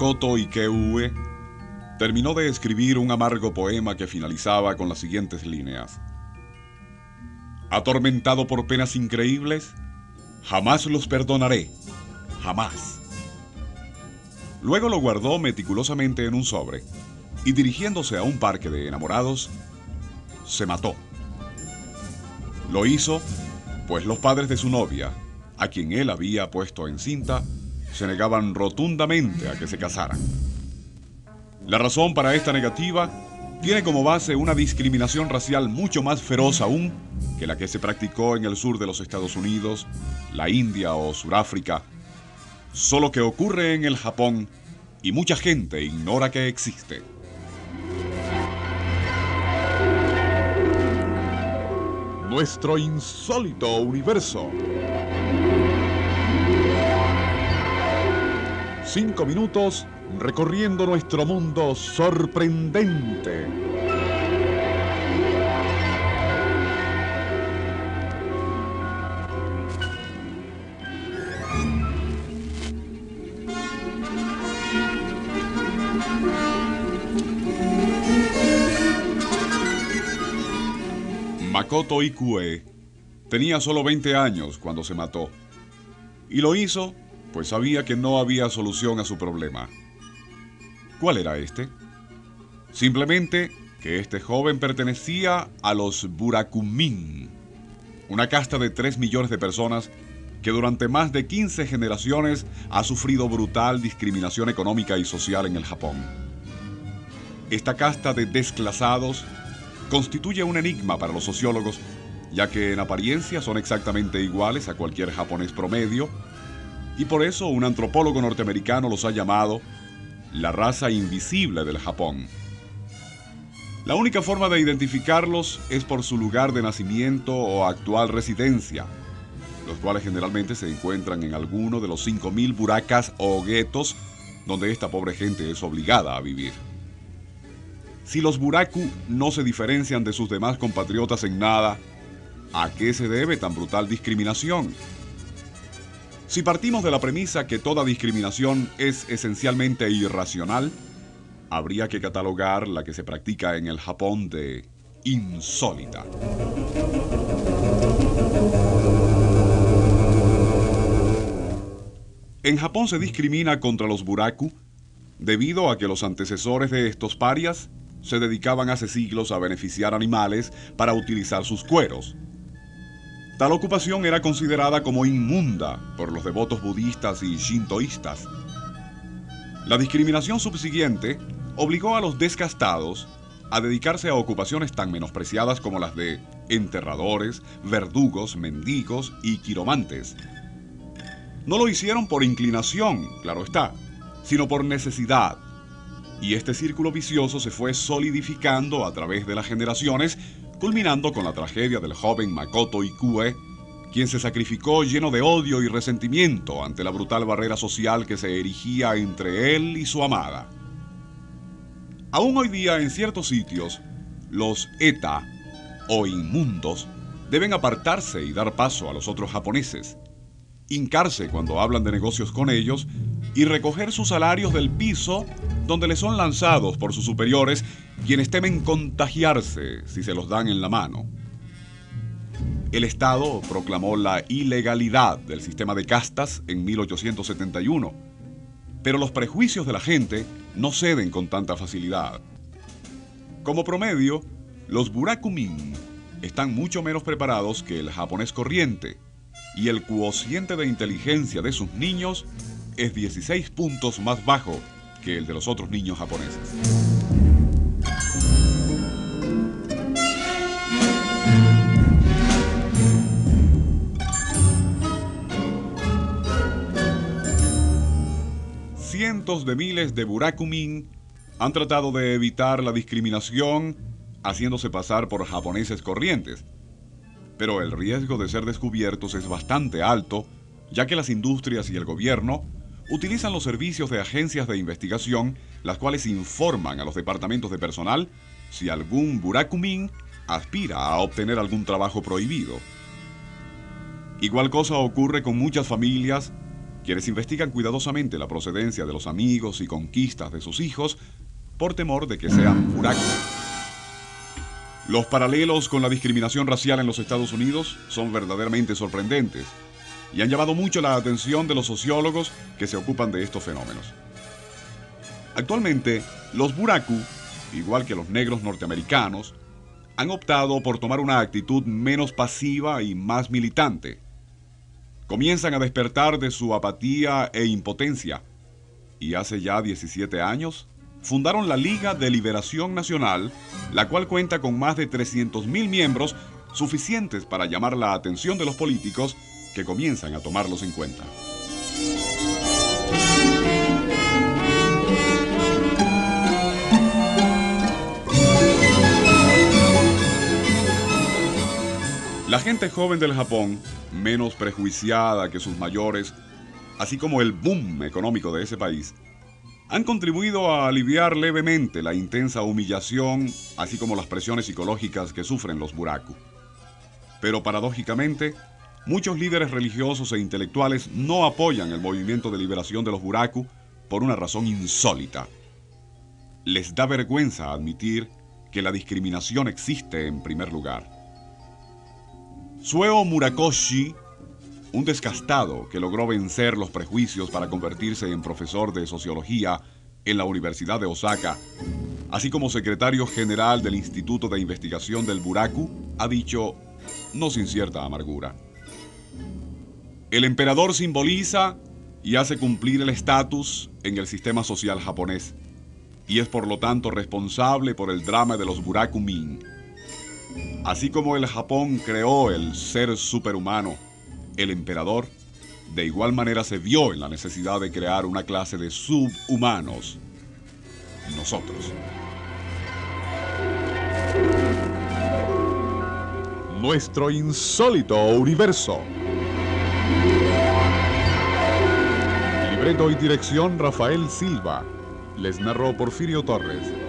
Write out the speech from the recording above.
Makoto Ikeue terminó de escribir un amargo poema que finalizaba con las siguientes líneas. Atormentado por penas increíbles, jamás los perdonaré, jamás. Luego lo guardó meticulosamente en un sobre y dirigiéndose a un parque de enamorados, se mató. Lo hizo pues los padres de su novia, a quien él había puesto en cinta, se negaban rotundamente a que se casaran. La razón para esta negativa tiene como base una discriminación racial mucho más feroz aún que la que se practicó en el sur de los Estados Unidos, la India o Suráfrica, solo que ocurre en el Japón y mucha gente ignora que existe. Nuestro insólito universo. Cinco minutos recorriendo nuestro mundo sorprendente. Makoto Ikue tenía solo 20 años cuando se mató. Y lo hizo pues sabía que no había solución a su problema. ¿Cuál era este? Simplemente que este joven pertenecía a los Burakumin, una casta de 3 millones de personas que durante más de 15 generaciones ha sufrido brutal discriminación económica y social en el Japón. Esta casta de desclasados constituye un enigma para los sociólogos, ya que en apariencia son exactamente iguales a cualquier japonés promedio, y por eso un antropólogo norteamericano los ha llamado la raza invisible del Japón. La única forma de identificarlos es por su lugar de nacimiento o actual residencia, los cuales generalmente se encuentran en alguno de los 5.000 buracas o guetos donde esta pobre gente es obligada a vivir. Si los buraku no se diferencian de sus demás compatriotas en nada, ¿a qué se debe tan brutal discriminación? Si partimos de la premisa que toda discriminación es esencialmente irracional, habría que catalogar la que se practica en el Japón de insólita. En Japón se discrimina contra los buraku debido a que los antecesores de estos parias se dedicaban hace siglos a beneficiar animales para utilizar sus cueros. Tal ocupación era considerada como inmunda por los devotos budistas y shintoístas. La discriminación subsiguiente obligó a los descastados a dedicarse a ocupaciones tan menospreciadas como las de enterradores, verdugos, mendigos y quiromantes. No lo hicieron por inclinación, claro está, sino por necesidad. Y este círculo vicioso se fue solidificando a través de las generaciones, culminando con la tragedia del joven Makoto Ikue, quien se sacrificó lleno de odio y resentimiento ante la brutal barrera social que se erigía entre él y su amada. Aún hoy día en ciertos sitios, los ETA, o inmundos, deben apartarse y dar paso a los otros japoneses, hincarse cuando hablan de negocios con ellos y recoger sus salarios del piso donde les son lanzados por sus superiores quienes temen contagiarse si se los dan en la mano. El Estado proclamó la ilegalidad del sistema de castas en 1871, pero los prejuicios de la gente no ceden con tanta facilidad. Como promedio, los burakumin están mucho menos preparados que el japonés corriente, y el cuociente de inteligencia de sus niños es 16 puntos más bajo que el de los otros niños japoneses. Cientos de miles de burakumin han tratado de evitar la discriminación haciéndose pasar por japoneses corrientes. Pero el riesgo de ser descubiertos es bastante alto, ya que las industrias y el gobierno utilizan los servicios de agencias de investigación, las cuales informan a los departamentos de personal si algún burakumin aspira a obtener algún trabajo prohibido. Igual cosa ocurre con muchas familias quienes investigan cuidadosamente la procedencia de los amigos y conquistas de sus hijos por temor de que sean buraku. Los paralelos con la discriminación racial en los Estados Unidos son verdaderamente sorprendentes y han llamado mucho la atención de los sociólogos que se ocupan de estos fenómenos. Actualmente, los buraku, igual que los negros norteamericanos, han optado por tomar una actitud menos pasiva y más militante. Comienzan a despertar de su apatía e impotencia, y hace ya 17 años fundaron la Liga de Liberación Nacional, la cual cuenta con más de 300.000 miembros suficientes para llamar la atención de los políticos que comienzan a tomarlos en cuenta. La gente joven del Japón, menos prejuiciada que sus mayores, así como el boom económico de ese país, han contribuido a aliviar levemente la intensa humillación, así como las presiones psicológicas que sufren los buraku. Pero paradójicamente, muchos líderes religiosos e intelectuales no apoyan el movimiento de liberación de los buraku por una razón insólita. Les da vergüenza admitir que la discriminación existe en primer lugar. Sueo Murakoshi, un descastado que logró vencer los prejuicios para convertirse en profesor de sociología en la Universidad de Osaka, así como secretario general del Instituto de Investigación del Buraku, ha dicho, no sin cierta amargura, el emperador simboliza y hace cumplir el estatus en el sistema social japonés, y es por lo tanto responsable por el drama de los Buraku Min Así como el Japón creó el ser superhumano, el emperador, de igual manera se vio en la necesidad de crear una clase de subhumanos, nosotros. Nuestro insólito universo. Libreto y dirección Rafael Silva. Les narró Porfirio Torres.